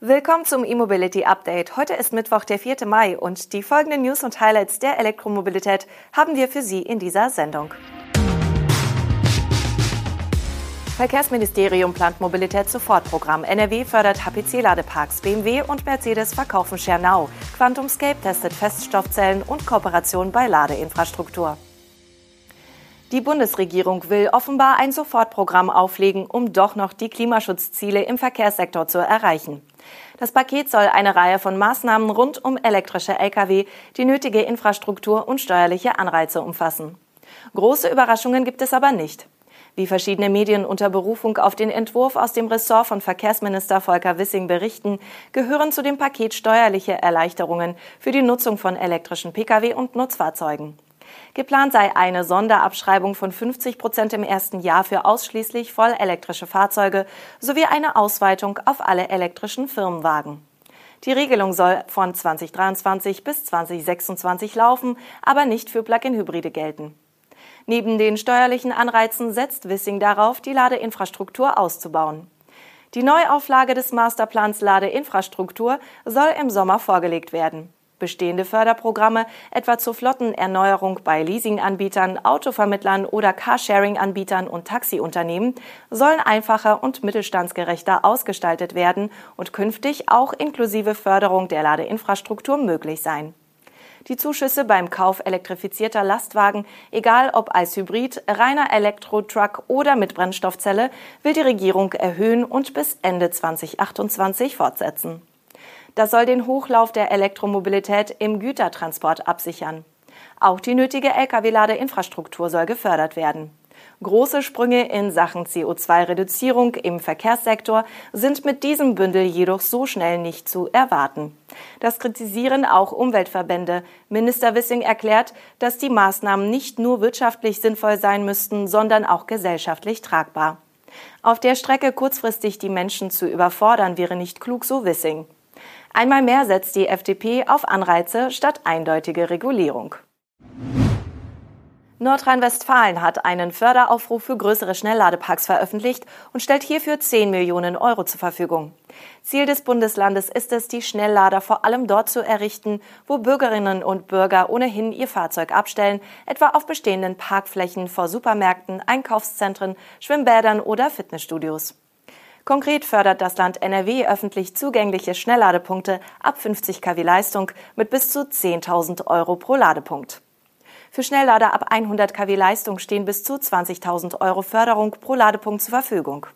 Willkommen zum E-Mobility Update. Heute ist Mittwoch, der 4. Mai und die folgenden News und Highlights der Elektromobilität haben wir für Sie in dieser Sendung. Verkehrsministerium plant Mobilitätssofortprogramm. NRW fördert HPC-Ladeparks. BMW und Mercedes verkaufen Schernau. QuantumScape testet Feststoffzellen und Kooperation bei Ladeinfrastruktur. Die Bundesregierung will offenbar ein Sofortprogramm auflegen, um doch noch die Klimaschutzziele im Verkehrssektor zu erreichen. Das Paket soll eine Reihe von Maßnahmen rund um elektrische Lkw, die nötige Infrastruktur und steuerliche Anreize umfassen. Große Überraschungen gibt es aber nicht. Wie verschiedene Medien unter Berufung auf den Entwurf aus dem Ressort von Verkehrsminister Volker Wissing berichten, gehören zu dem Paket steuerliche Erleichterungen für die Nutzung von elektrischen Pkw und Nutzfahrzeugen. Geplant sei eine Sonderabschreibung von 50 Prozent im ersten Jahr für ausschließlich vollelektrische Fahrzeuge sowie eine Ausweitung auf alle elektrischen Firmenwagen. Die Regelung soll von 2023 bis 2026 laufen, aber nicht für Plug-in-Hybride gelten. Neben den steuerlichen Anreizen setzt Wissing darauf, die Ladeinfrastruktur auszubauen. Die Neuauflage des Masterplans Ladeinfrastruktur soll im Sommer vorgelegt werden. Bestehende Förderprogramme, etwa zur Flottenerneuerung bei Leasinganbietern, Autovermittlern oder Carsharing-Anbietern und Taxiunternehmen, sollen einfacher und mittelstandsgerechter ausgestaltet werden und künftig auch inklusive Förderung der Ladeinfrastruktur möglich sein. Die Zuschüsse beim Kauf elektrifizierter Lastwagen, egal ob als Hybrid, reiner Elektro-Truck oder mit Brennstoffzelle, will die Regierung erhöhen und bis Ende 2028 fortsetzen. Das soll den Hochlauf der Elektromobilität im Gütertransport absichern. Auch die nötige Lkw-Ladeinfrastruktur soll gefördert werden. Große Sprünge in Sachen CO2-Reduzierung im Verkehrssektor sind mit diesem Bündel jedoch so schnell nicht zu erwarten. Das kritisieren auch Umweltverbände. Minister Wissing erklärt, dass die Maßnahmen nicht nur wirtschaftlich sinnvoll sein müssten, sondern auch gesellschaftlich tragbar. Auf der Strecke kurzfristig die Menschen zu überfordern, wäre nicht klug, so Wissing. Einmal mehr setzt die FDP auf Anreize statt eindeutige Regulierung. Nordrhein-Westfalen hat einen Förderaufruf für größere Schnellladeparks veröffentlicht und stellt hierfür 10 Millionen Euro zur Verfügung. Ziel des Bundeslandes ist es, die Schnelllader vor allem dort zu errichten, wo Bürgerinnen und Bürger ohnehin ihr Fahrzeug abstellen, etwa auf bestehenden Parkflächen vor Supermärkten, Einkaufszentren, Schwimmbädern oder Fitnessstudios. Konkret fördert das Land NRW öffentlich zugängliche Schnellladepunkte ab 50 kW Leistung mit bis zu 10.000 Euro pro Ladepunkt. Für Schnelllader ab 100 kW Leistung stehen bis zu 20.000 Euro Förderung pro Ladepunkt zur Verfügung.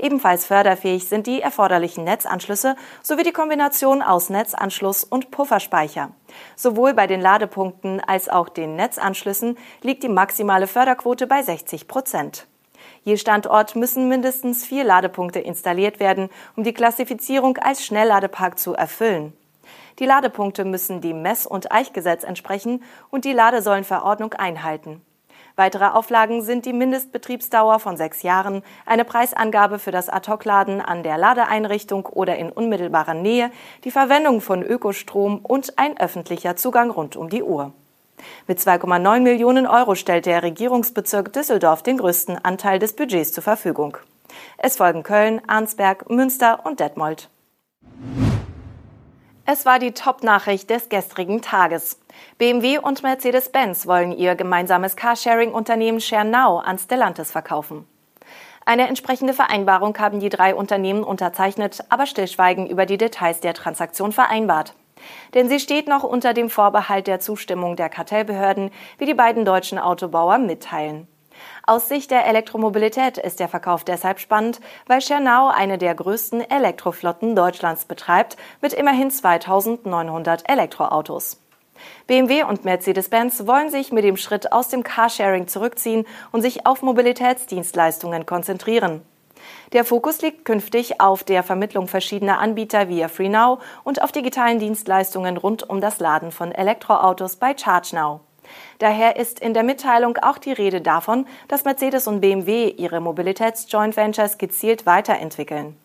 Ebenfalls förderfähig sind die erforderlichen Netzanschlüsse sowie die Kombination aus Netzanschluss und Pufferspeicher. Sowohl bei den Ladepunkten als auch den Netzanschlüssen liegt die maximale Förderquote bei 60 Prozent. Je Standort müssen mindestens vier Ladepunkte installiert werden, um die Klassifizierung als Schnellladepark zu erfüllen. Die Ladepunkte müssen dem Mess- und Eichgesetz entsprechen und die Ladesäulenverordnung einhalten. Weitere Auflagen sind die Mindestbetriebsdauer von sechs Jahren, eine Preisangabe für das Ad-Hoc-Laden an der Ladeeinrichtung oder in unmittelbarer Nähe, die Verwendung von Ökostrom und ein öffentlicher Zugang rund um die Uhr. Mit 2,9 Millionen Euro stellt der Regierungsbezirk Düsseldorf den größten Anteil des Budgets zur Verfügung. Es folgen Köln, Arnsberg, Münster und Detmold. Es war die Top-Nachricht des gestrigen Tages. BMW und Mercedes-Benz wollen ihr gemeinsames Carsharing-Unternehmen ShareNow an Stellantis verkaufen. Eine entsprechende Vereinbarung haben die drei Unternehmen unterzeichnet, aber Stillschweigen über die Details der Transaktion vereinbart. Denn sie steht noch unter dem Vorbehalt der Zustimmung der Kartellbehörden, wie die beiden deutschen Autobauer mitteilen. Aus Sicht der Elektromobilität ist der Verkauf deshalb spannend, weil Schernau eine der größten Elektroflotten Deutschlands betreibt, mit immerhin 2900 Elektroautos. BMW und Mercedes-Benz wollen sich mit dem Schritt aus dem Carsharing zurückziehen und sich auf Mobilitätsdienstleistungen konzentrieren. Der Fokus liegt künftig auf der Vermittlung verschiedener Anbieter via FreeNow und auf digitalen Dienstleistungen rund um das Laden von Elektroautos bei ChargeNow. Daher ist in der Mitteilung auch die Rede davon, dass Mercedes und BMW ihre Mobilitäts-Joint Ventures gezielt weiterentwickeln.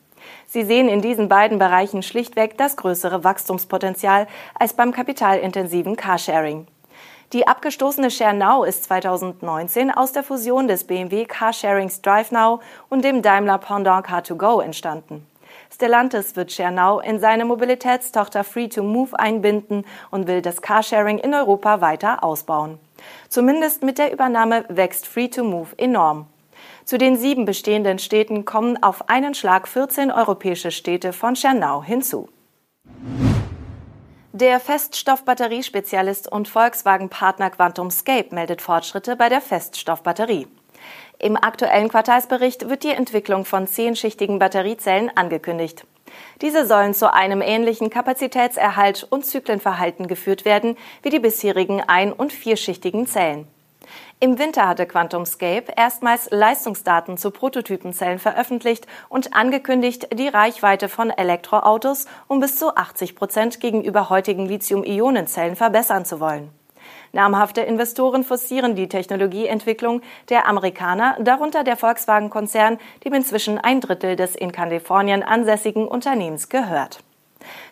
Sie sehen in diesen beiden Bereichen schlichtweg das größere Wachstumspotenzial als beim kapitalintensiven Carsharing. Die abgestoßene ShareNow ist 2019 aus der Fusion des BMW Carsharings DriveNow und dem Daimler Pendant Car2Go entstanden. Stellantis wird Schernau in seine Mobilitätstochter Free2Move einbinden und will das Carsharing in Europa weiter ausbauen. Zumindest mit der Übernahme wächst Free2Move enorm. Zu den sieben bestehenden Städten kommen auf einen Schlag 14 europäische Städte von Schernau hinzu. Der Feststoffbatteriespezialist und Volkswagen-Partner QuantumScape meldet Fortschritte bei der Feststoffbatterie. Im aktuellen Quartalsbericht wird die Entwicklung von zehnschichtigen Batteriezellen angekündigt. Diese sollen zu einem ähnlichen Kapazitätserhalt und Zyklenverhalten geführt werden wie die bisherigen ein- und vierschichtigen Zellen. Im Winter hatte QuantumScape erstmals Leistungsdaten zu Prototypenzellen veröffentlicht und angekündigt, die Reichweite von Elektroautos um bis zu 80 Prozent gegenüber heutigen Lithium-Ionen-Zellen verbessern zu wollen. Namhafte Investoren forcieren die Technologieentwicklung der Amerikaner, darunter der Volkswagen-Konzern, dem inzwischen ein Drittel des in Kalifornien ansässigen Unternehmens gehört.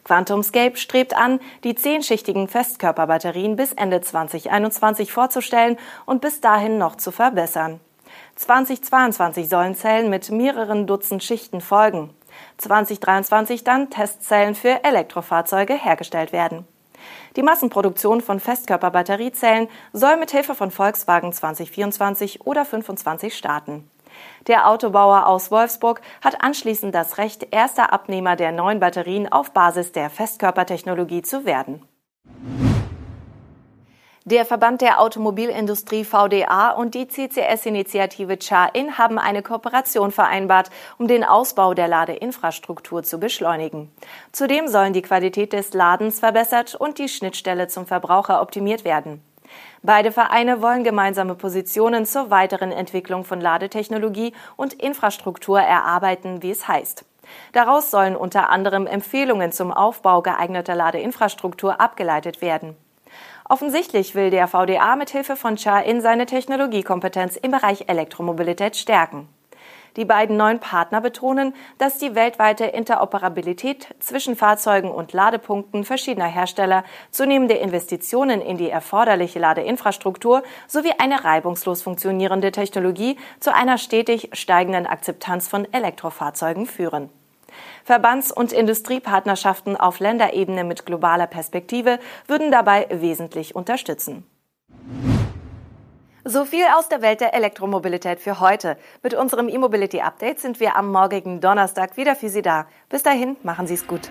QuantumScape strebt an, die zehnschichtigen Festkörperbatterien bis Ende 2021 vorzustellen und bis dahin noch zu verbessern. 2022 sollen Zellen mit mehreren Dutzend Schichten folgen. 2023 dann Testzellen für Elektrofahrzeuge hergestellt werden. Die Massenproduktion von Festkörperbatteriezellen soll mit Hilfe von Volkswagen 2024 oder 2025 starten. Der Autobauer aus Wolfsburg hat anschließend das Recht, erster Abnehmer der neuen Batterien auf Basis der Festkörpertechnologie zu werden. Der Verband der Automobilindustrie VDA und die CCS-Initiative CHA-IN haben eine Kooperation vereinbart, um den Ausbau der Ladeinfrastruktur zu beschleunigen. Zudem sollen die Qualität des Ladens verbessert und die Schnittstelle zum Verbraucher optimiert werden. Beide Vereine wollen gemeinsame Positionen zur weiteren Entwicklung von Ladetechnologie und Infrastruktur erarbeiten, wie es heißt. Daraus sollen unter anderem Empfehlungen zum Aufbau geeigneter Ladeinfrastruktur abgeleitet werden. Offensichtlich will der VDA mit Hilfe von CHA in seine Technologiekompetenz im Bereich Elektromobilität stärken. Die beiden neuen Partner betonen, dass die weltweite Interoperabilität zwischen Fahrzeugen und Ladepunkten verschiedener Hersteller, zunehmende Investitionen in die erforderliche Ladeinfrastruktur sowie eine reibungslos funktionierende Technologie zu einer stetig steigenden Akzeptanz von Elektrofahrzeugen führen. Verbands- und Industriepartnerschaften auf Länderebene mit globaler Perspektive würden dabei wesentlich unterstützen. So viel aus der Welt der Elektromobilität für heute. Mit unserem E-Mobility Update sind wir am morgigen Donnerstag wieder für Sie da. Bis dahin, machen Sie es gut.